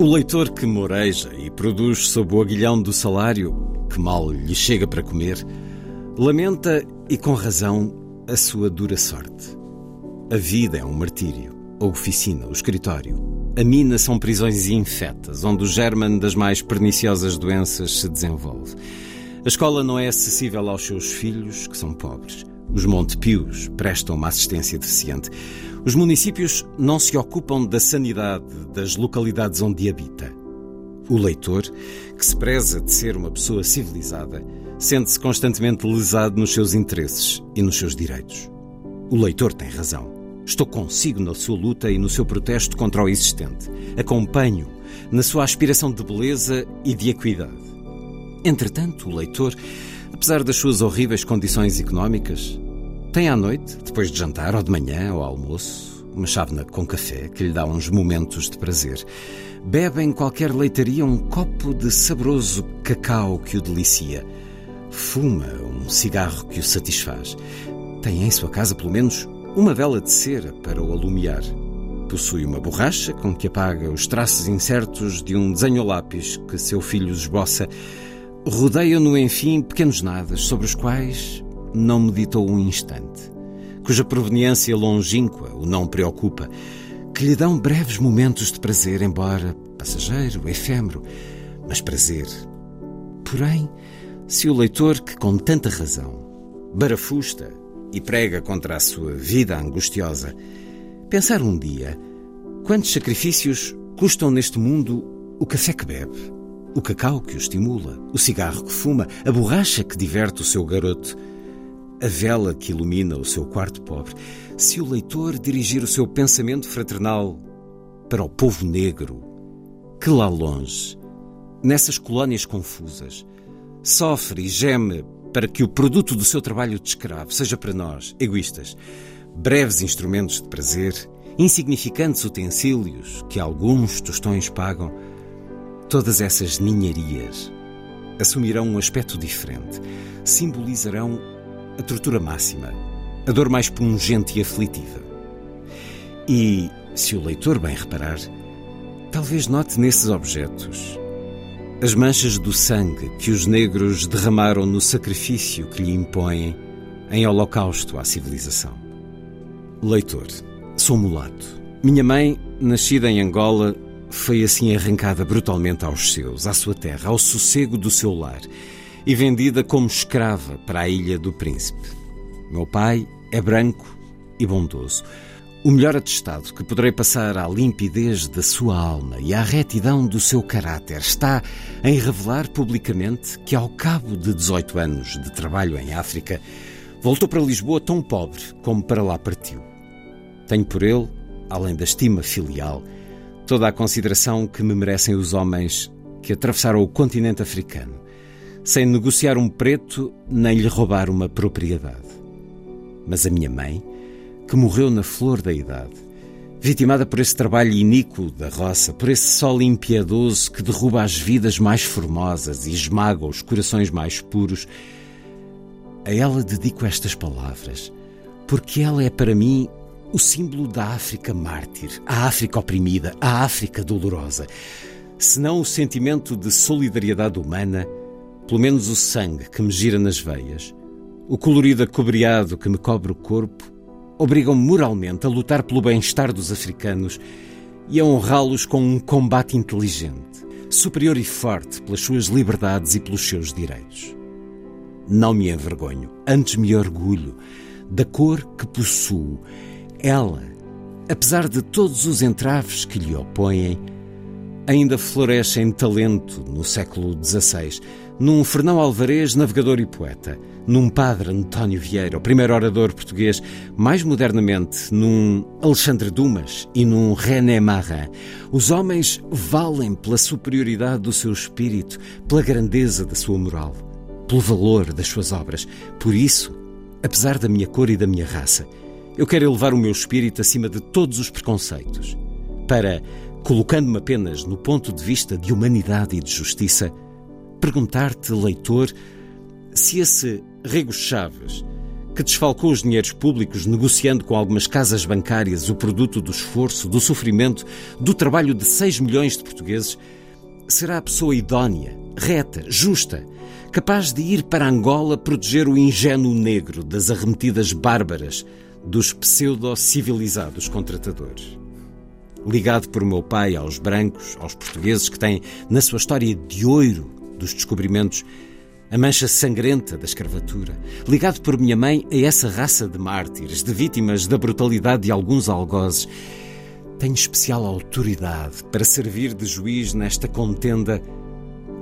O leitor que moreja e produz sob o aguilhão do salário, que mal lhe chega para comer, lamenta e com razão a sua dura sorte. A vida é um martírio, a oficina, o escritório. A mina são prisões infetas, onde o germen das mais perniciosas doenças se desenvolve. A escola não é acessível aos seus filhos, que são pobres. Os Montepios prestam uma assistência deficiente. Os municípios não se ocupam da sanidade das localidades onde habita. O leitor, que se preza de ser uma pessoa civilizada, sente-se constantemente lesado nos seus interesses e nos seus direitos. O leitor tem razão. Estou consigo na sua luta e no seu protesto contra o existente. Acompanho na sua aspiração de beleza e de equidade. Entretanto, o leitor, apesar das suas horríveis condições económicas, tem à noite, depois de jantar, ou de manhã, ou almoço, uma chávena com café que lhe dá uns momentos de prazer. Bebe em qualquer leitaria um copo de saboroso cacau que o delicia. Fuma um cigarro que o satisfaz. Tem em sua casa, pelo menos, uma vela de cera para o alumiar. Possui uma borracha com que apaga os traços incertos de um desenho lápis que seu filho esboça. Rodeiam-no, enfim, pequenos nadas sobre os quais não meditou um instante, cuja proveniência longínqua o não preocupa, que lhe dão breves momentos de prazer, embora passageiro, efêmero, mas prazer. Porém, se o leitor, que com tanta razão barafusta e prega contra a sua vida angustiosa, pensar um dia quantos sacrifícios custam neste mundo o café que bebe, o cacau que o estimula, o cigarro que fuma, a borracha que diverte o seu garoto, a vela que ilumina o seu quarto pobre, se o leitor dirigir o seu pensamento fraternal para o povo negro, que lá longe, nessas colónias confusas, sofre e geme para que o produto do seu trabalho de escravo seja para nós, egoístas, breves instrumentos de prazer, insignificantes utensílios que alguns tostões pagam, todas essas ninharias assumirão um aspecto diferente, simbolizarão a tortura máxima, a dor mais pungente e aflitiva. E, se o leitor bem reparar, talvez note nesses objetos as manchas do sangue que os negros derramaram no sacrifício que lhe impõem em holocausto à civilização. Leitor, sou mulato. Minha mãe, nascida em Angola, foi assim arrancada brutalmente aos seus, à sua terra, ao sossego do seu lar e vendida como escrava para a Ilha do Príncipe. Meu pai é branco e bondoso. O melhor atestado que poderei passar à limpidez da sua alma e à retidão do seu caráter está em revelar publicamente que, ao cabo de 18 anos de trabalho em África, voltou para Lisboa tão pobre como para lá partiu. Tenho por ele, além da estima filial, toda a consideração que me merecem os homens que atravessaram o continente africano sem negociar um preto nem lhe roubar uma propriedade. Mas a minha mãe, que morreu na flor da idade, vitimada por esse trabalho iníquo da roça, por esse sol impiedoso que derruba as vidas mais formosas e esmaga os corações mais puros, a ela dedico estas palavras, porque ela é para mim o símbolo da África mártir, a África oprimida, a África dolorosa. Se não o sentimento de solidariedade humana, pelo menos o sangue que me gira nas veias, o colorido acobreado que me cobre o corpo, obrigam-me moralmente a lutar pelo bem-estar dos africanos e a honrá-los com um combate inteligente, superior e forte pelas suas liberdades e pelos seus direitos. Não me envergonho, antes me orgulho da cor que possuo. Ela, apesar de todos os entraves que lhe opõem, ainda floresce em talento no século XVI, num Fernão Alvarez, navegador e poeta, num padre António Vieira, o primeiro orador português, mais modernamente num Alexandre Dumas e num René Marin. Os homens valem pela superioridade do seu espírito, pela grandeza da sua moral, pelo valor das suas obras. Por isso, apesar da minha cor e da minha raça, eu quero elevar o meu espírito acima de todos os preconceitos, para, colocando-me apenas no ponto de vista de humanidade e de justiça, perguntar-te, leitor, se esse Rego Chaves, que desfalcou os dinheiros públicos negociando com algumas casas bancárias o produto do esforço, do sofrimento, do trabalho de 6 milhões de portugueses, será a pessoa idónea, reta, justa, capaz de ir para Angola proteger o ingênuo negro das arremetidas bárbaras dos pseudo-civilizados contratadores. Ligado por meu pai aos brancos, aos portugueses que têm na sua história de ouro dos descobrimentos a mancha sangrenta da escravatura, ligado por minha mãe a essa raça de mártires, de vítimas da brutalidade de alguns algozes, tenho especial autoridade para servir de juiz nesta contenda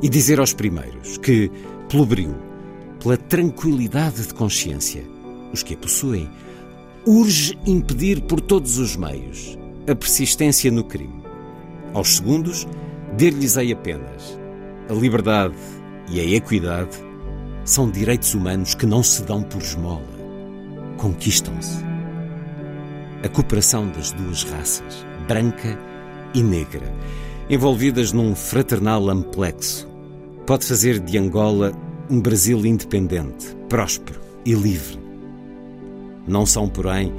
e dizer aos primeiros que, pelo brio, pela tranquilidade de consciência, os que a possuem, urge impedir por todos os meios a persistência no crime. Aos segundos, dir-lhes-ei apenas a liberdade e a equidade são direitos humanos que não se dão por esmola, conquistam-se. A cooperação das duas raças, branca e negra, envolvidas num fraternal amplexo, pode fazer de Angola um Brasil independente, próspero e livre. Não são, porém,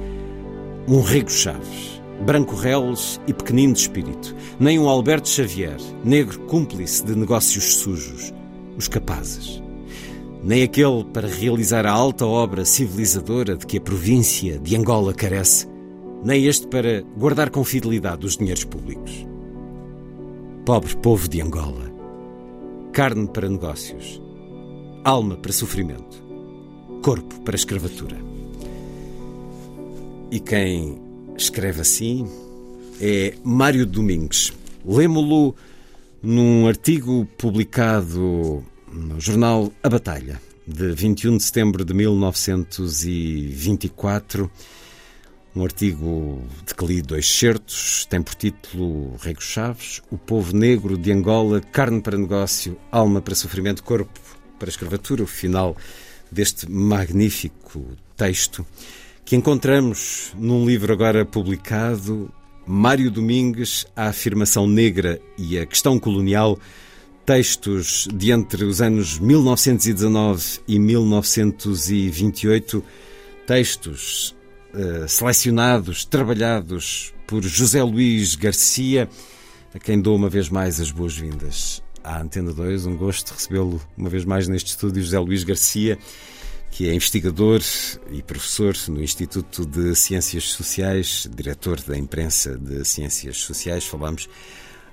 um Rego Chaves, branco reles e pequenino de espírito, nem um Alberto Xavier, negro cúmplice de negócios sujos, os capazes. Nem aquele para realizar a alta obra civilizadora de que a província de Angola carece, nem este para guardar com fidelidade os dinheiros públicos. Pobre povo de Angola, carne para negócios, alma para sofrimento, corpo para escravatura. E quem escreve assim é Mário Domingues. Lemo-lo num artigo publicado no jornal A Batalha, de 21 de setembro de 1924. Um artigo de que li dois certos, tem por título Rego Chaves, O Povo Negro de Angola, Carne para Negócio, Alma para Sofrimento, Corpo para Escravatura, o final deste magnífico texto que encontramos num livro agora publicado, Mário Domingues, A Afirmação Negra e a Questão Colonial, textos de entre os anos 1919 e 1928, textos uh, selecionados, trabalhados por José Luís Garcia, a quem dou uma vez mais as boas-vindas à Antena 2. Um gosto recebê-lo uma vez mais neste estúdio, José Luís Garcia que é investigador e professor no Instituto de Ciências Sociais, diretor da imprensa de Ciências Sociais. Falámos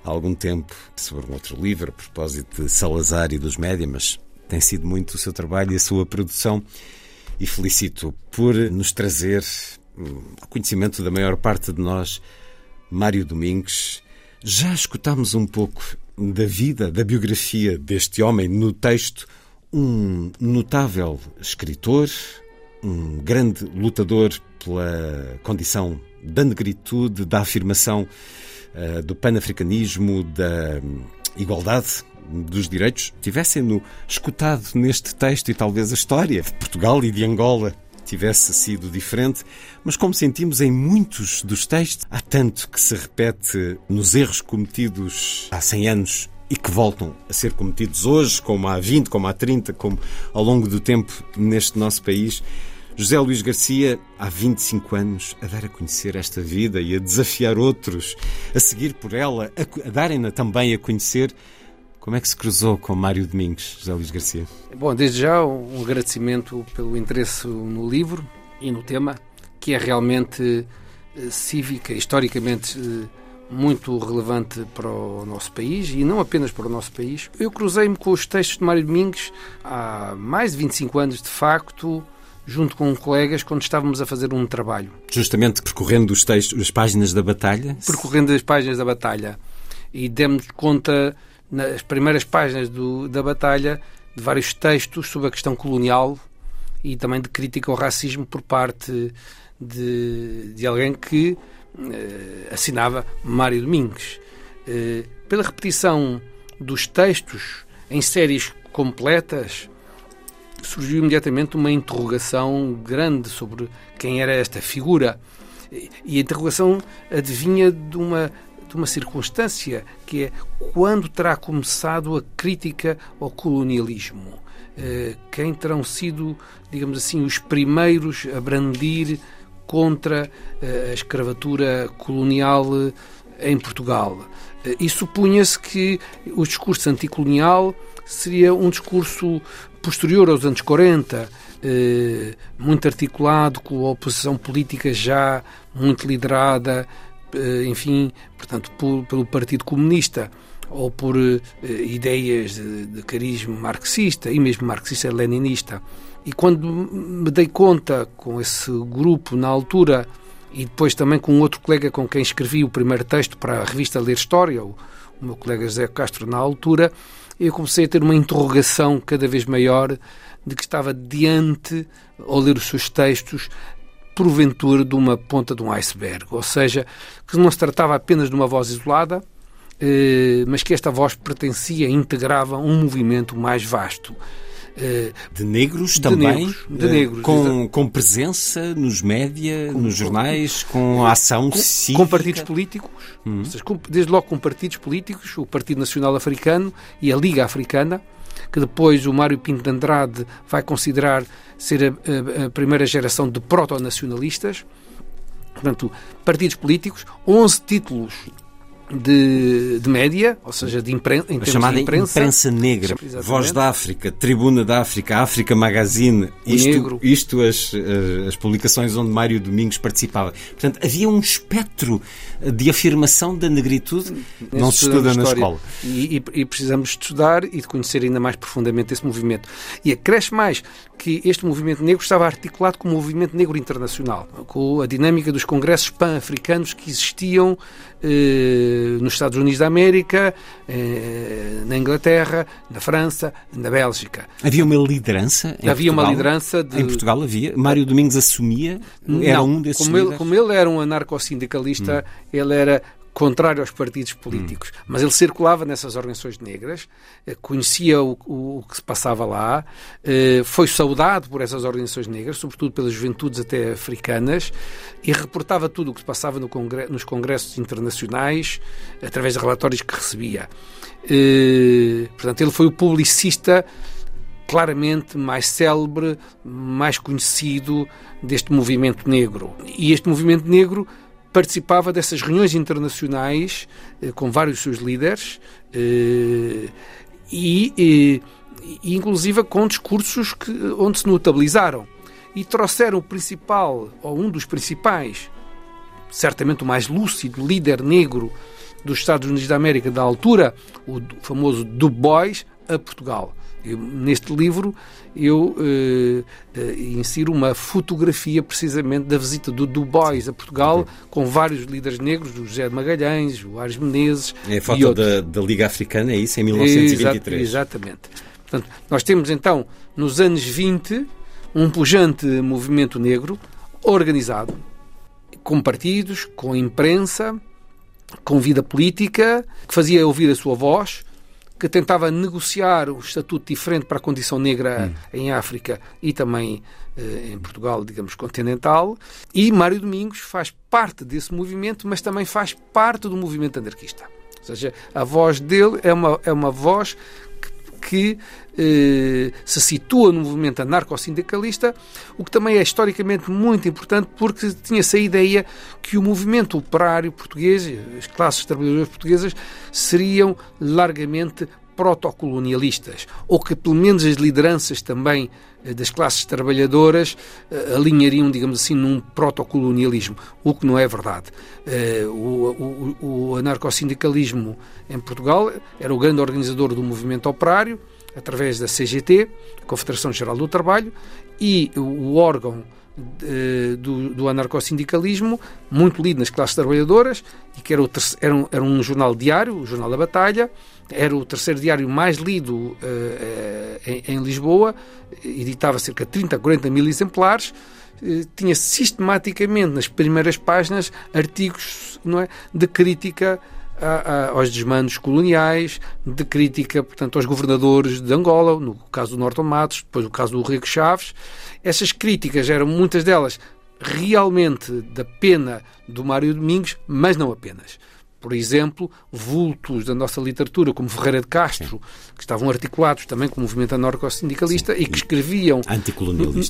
há algum tempo sobre um outro livro, a propósito de Salazar e dos média, mas tem sido muito o seu trabalho e a sua produção. E felicito por nos trazer ao conhecimento da maior parte de nós, Mário Domingues. Já escutámos um pouco da vida, da biografia deste homem no texto um notável escritor, um grande lutador pela condição da negritude, da afirmação uh, do panafricanismo, da igualdade dos direitos, tivessem-no escutado neste texto e talvez a história de Portugal e de Angola tivesse sido diferente, mas como sentimos em muitos dos textos, há tanto que se repete nos erros cometidos há 100 anos e que voltam a ser cometidos hoje, como há 20, como há 30, como ao longo do tempo neste nosso país. José Luís Garcia, há 25 anos, a dar a conhecer esta vida e a desafiar outros a seguir por ela, a, darem-na também a conhecer. Como é que se cruzou com Mário Domingos, José Luís Garcia? Bom, desde já um agradecimento pelo interesse no livro e no tema, que é realmente eh, cívica, historicamente eh, muito relevante para o nosso país e não apenas para o nosso país. Eu cruzei-me com os textos de Mário Domingues há mais de 25 anos, de facto, junto com colegas, quando estávamos a fazer um trabalho. Justamente percorrendo os textos, as páginas da batalha? Percorrendo as páginas da batalha. E demos conta, nas primeiras páginas do, da batalha, de vários textos sobre a questão colonial e também de crítica ao racismo por parte de, de alguém que assinava Mário Domingues. Eh, pela repetição dos textos em séries completas, surgiu imediatamente uma interrogação grande sobre quem era esta figura. E a interrogação adivinha de uma, de uma circunstância, que é quando terá começado a crítica ao colonialismo? Eh, quem terão sido, digamos assim, os primeiros a brandir contra eh, a escravatura colonial eh, em Portugal? E supunha-se que o discurso anticolonial seria um discurso posterior aos anos 40, eh, muito articulado, com a oposição política já muito liderada, eh, enfim, portanto, por, pelo Partido Comunista ou por eh, ideias de, de carisma marxista e mesmo marxista-leninista. E quando me dei conta com esse grupo na altura e depois também com outro colega com quem escrevi o primeiro texto para a revista Ler História, o, meu colega José Castro, na altura, eu comecei a ter uma interrogação cada vez maior de que estava diante, ao ler os seus textos, porventura de uma ponta de um iceberg. Ou seja, que não se tratava apenas de uma voz isolada, eh, mas que esta voz pertencia, integrava um movimento mais vasto. Eh, de negros de também? Negros, de eh, negros. Com, com presença nos média, com, nos jornais, com, com ação com? Com partidos políticos, hum. seja, desde logo com partidos políticos, o Partido Nacional Africano e a Liga Africana, que depois o Mário Pinto de Andrade vai considerar ser a, a, a primeira geração de proto-nacionalistas. Portanto, partidos políticos, 11 títulos de, de média, ou seja, de impren em chamada de imprensa. imprensa negra, Exatamente. Voz da África, Tribuna da África, África Magazine, isto, negro. isto as, as publicações onde Mário Domingos participava. Portanto, havia um espectro de afirmação da negritude Nesse não se estuda na escola. E, e, e, precisamos estudar e de conhecer ainda mais profundamente esse movimento. E acresce mais que este movimento negro estava articulado com o movimento negro internacional, com a dinâmica dos congressos pan-africanos que existiam eh, nos Estados Unidos da América, eh, na Inglaterra, na França, na Bélgica. Havia uma liderança Havia Portugal? uma liderança de... Em Portugal havia? Mário Domingos assumia? Era Não, um desses como líderes? ele, como ele era um anarcossindicalista, hum. ele era contrário aos partidos políticos. Hum. Mas ele circulava nessas organizações negras, eh, conhecia o, o, o, que se passava lá, eh, foi saudado por essas organizações negras, sobretudo pelas juventudes até africanas, e reportava tudo o que se passava no congre nos congressos internacionais, através de relatórios que recebia. Eh, portanto, ele foi o publicista claramente mais célebre, mais conhecido deste movimento negro. E este movimento negro participava dessas reuniões internacionais eh, com vários seus líderes eh, e, e, inclusive com discursos que, onde se notabilizaram. E trouxeram o principal ou um dos principais certamente o mais lúcido líder negro dos Estados Unidos da América da altura o famoso Du Bois a Portugal eu, neste livro eu uh, uh, insiro uma fotografia precisamente da visita do Du Bois a Portugal okay. com vários líderes negros, o José de Magalhães, o Ares Menezes. É a foto da, da, Liga Africana, é isso, em 1923. exatamente. Portanto, nós temos então, nos anos 20, um pujante movimento negro organizado, com partidos, com imprensa, com vida política, que fazia ouvir a sua voz que tentava negociar o estatuto diferente para a condição negra hum. em África e também eh, em Portugal, digamos, continental. E Mário Domingos faz parte desse movimento, mas também faz parte do movimento anarquista. Ou seja, a voz dele é uma, é uma voz que eh, se situa no movimento anarco-sindicalista, o que também é historicamente muito importante porque tinha-se a ideia que o movimento operário português, as classes trabalhadoras portuguesas, seriam largamente protocolonialistas, ou que pelo menos as lideranças também das classes trabalhadoras uh, alinhariam, digamos assim, num protocolonialismo, o que não é verdade. Uh, o, o, o anarcossindicalismo em Portugal era o grande organizador do movimento operário, através da CGT, Confederação Geral do Trabalho, e o órgão do, do anarcossindicalismo, muito lido nas classes trabalhadoras, e que era, era, um, era um jornal diário, o Jornal da Batalha, era o terceiro diário mais lido uh, em, em, Lisboa, editava cerca de 30 a 40 mil exemplares, uh, tinha sistematicamente nas primeiras páginas artigos não é, de crítica a, a, aos desmandos coloniais, de crítica, portanto, aos governadores de Angola, no caso do Norton Matos, depois o caso do Rico Chaves. Essas críticas eram muitas delas realmente da pena do Mário Domingos, mas não apenas por exemplo, vultos da nossa literatura, como Ferreira de Castro, Sim. que estavam articulados também com o movimento anarco-sindicalista e que escreviam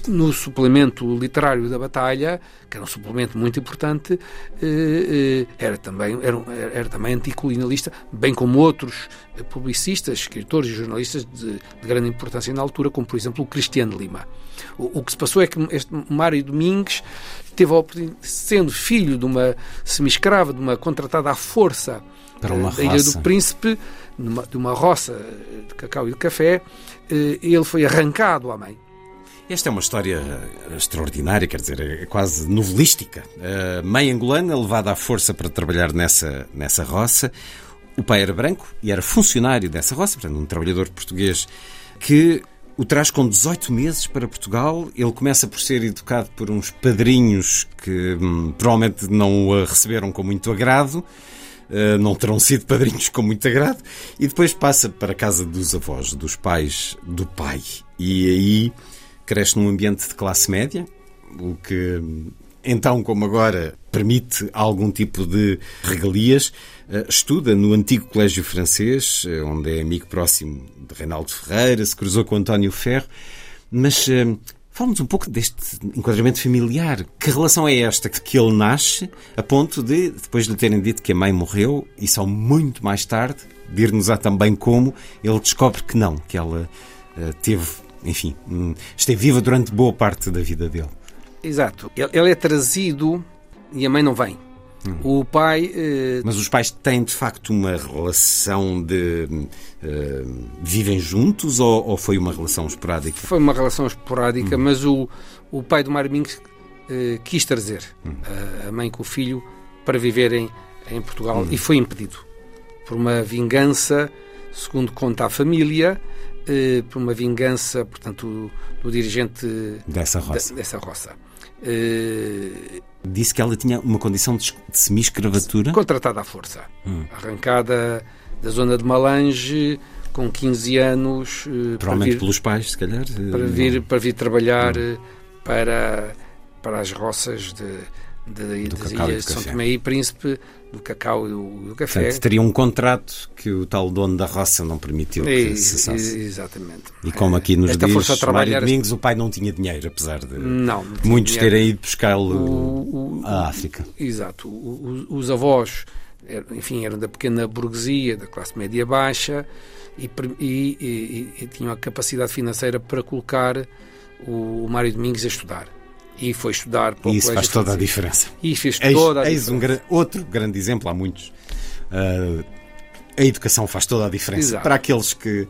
no, no, suplemento literário da Batalha, que era um suplemento muito importante, eh, eh, era, também, era, era também anticolonialista, bem como outros publicistas, escritores e jornalistas de, de grande importância na altura, como por exemplo o Cristiano Lima. O, o que se passou é que este Mário Domingues teve a oportunidade, sendo filho de uma semi-escrava, de uma contratada à força Para uma da Ilha do Príncipe, numa, de uma roça de cacau e de café, eh, ele foi arrancado à mãe. Esta é uma história extraordinária, quer dizer, é quase novelística. A mãe angolana levada à força para trabalhar nessa, nessa roça. O pai era branco e era funcionário dessa roça, portanto, um trabalhador português que o traz com 18 meses para Portugal. Ele começa por ser educado por uns padrinhos que hum, provavelmente não o receberam com muito agrado. Uh, não terão sido padrinhos com muito agrado, e depois passa para a casa dos avós, dos pais do pai. E aí cresce num ambiente de classe média, o que então, como agora, permite algum tipo de regalias. Eh, estuda no antigo colégio francês, eh, onde é amigo próximo de Reinaldo Ferreira, se cruzou com António Ferro, mas eh, Fala-nos um pouco deste enquadramento familiar. Que relação é esta que ele nasce a ponto de, depois de lhe terem dito que a mãe morreu, e só muito mais tarde, dir-nos-á também como, ele descobre que não, que ela teve, enfim, um, esteve viva durante boa parte da vida dele. Exato. Ele é trazido e a mãe não vem. Hum. O pai. Eh... Mas os pais têm de facto uma relação de. Uh, vivem juntos ou, ou, foi uma relação esporádica? Foi uma relação esporádica, hum. mas o, o pai do Mário Minks uh, quis trazer hum. a, a, mãe com o filho para viverem em Portugal hum. e foi impedido por uma vingança, segundo conta a família, por uma vingança, portanto, do, do dirigente dessa roça. De, dessa roça. Disse que ela tinha uma condição de, semi-escravatura? Contratada à força. Hum. Arrancada da zona de Malange com 15 anos. Uh, Provavelmente vir, pelos pais, se calhar? Para vir, para vir trabalhar hum. para, para as roças de, de, das ilhas de São Tomé e Príncipe, do cacau e do, do café. Portanto, teria um contrato que o tal dono da roça não permitiu que e, cessasse. Exatamente. E como aqui nos Esta diz Mário Domingos, o pai não tinha dinheiro, apesar de não, não muitos dinheiro. terem ido buscá-lo à África. Exato. os avós, enfim, eram da pequena burguesia, da classe média baixa, e, e, e, e tinham a capacidade financeira para colocar o Mário Domingos a estudar e foi estudar para o e isso faz toda a diferença. E fez eis, toda a eis diferença. Um, outro grande exemplo, há muitos. Uh, a educação faz toda a diferença. Exato. Para aqueles que,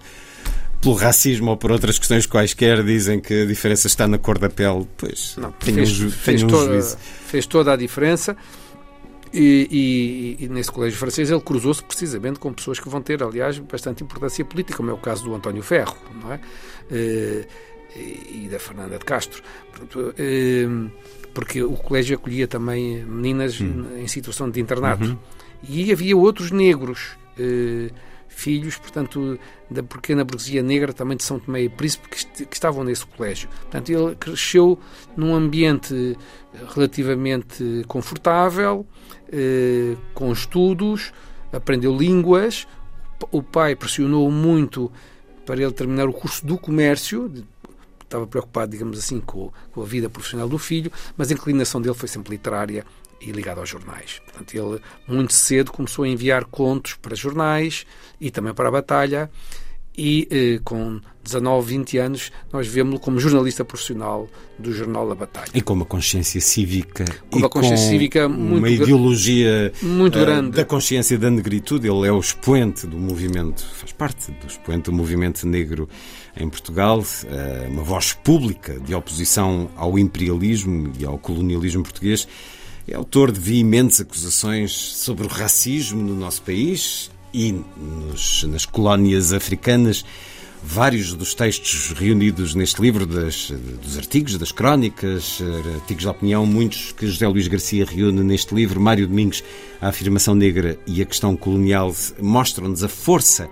pelo racismo ou por outras questões quaisquer, dizem que a diferença está na cor da pele, pois Não, fez, um, fez, um toda, fez toda a diferença. E, e, e, nesse colégio francês ele cruzou-se precisamente com pessoas que vão ter, aliás, bastante importância política, como é o caso do António Ferro, não é? E da Fernanda de Castro. Ehm, porque o colégio acolhia também meninas hum. em situação de internato. Uhum. E havia outros negros, eh, filhos, portanto, da pequena burguesia negra, também de São Tomé e Príncipe, que, que estavam nesse colégio. Portanto, ele cresceu num ambiente relativamente confortável, eh, com estudos, aprendeu línguas. O pai pressionou muito para ele terminar o curso do comércio, estava preocupado, digamos assim, com, com a vida profissional do filho, mas a inclinação dele foi sempre literária e ligada aos jornais. Portanto, ele muito cedo começou a enviar contos para jornais e também para a batalha e eh, com 19, 20 anos, nós vemos-lo como jornalista profissional do jornal A Batalha. E com uma consciência cívica. Com uma consciência com cívica muito Uma ideologia muito uh, grande. da consciência da negritude. Ele é o expoente do movimento, faz parte do expoente do movimento negro em Portugal, uh, uma voz pública de oposição ao imperialismo e ao colonialismo português. É autor de veementes acusações sobre o racismo no nosso país e nos, nas colónias africanas. Vários dos textos reunidos neste livro, das, dos artigos, das crónicas, artigos de opinião, muitos que José Luís Garcia reúne neste livro, Mário Domingos, A Afirmação Negra e a Questão Colonial, mostram-nos a força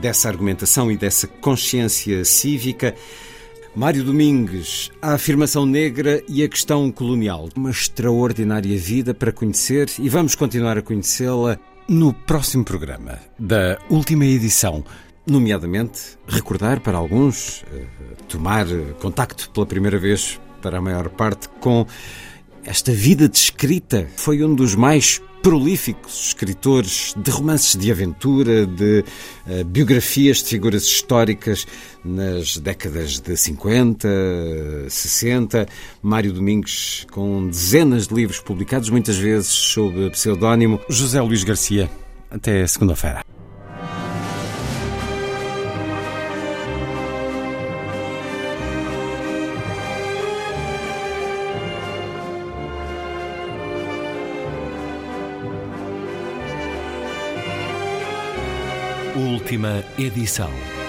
dessa argumentação e dessa consciência cívica. Mário Domingues, a afirmação negra e a questão colonial. Uma extraordinária vida para conhecer e vamos continuar a conhecê-la no próximo programa da última edição. Nomeadamente, recordar para alguns, eh, tomar contacto pela primeira vez, para a maior parte, com esta vida de escrita. Foi um dos mais prolíficos escritores de romances de aventura, de uh, biografias de figuras históricas nas décadas de 50, 60. Mário Domingos, com dezenas de livros publicados, muitas vezes sob pseudónimo. José Luís Garcia. Até segunda-feira. Última edição.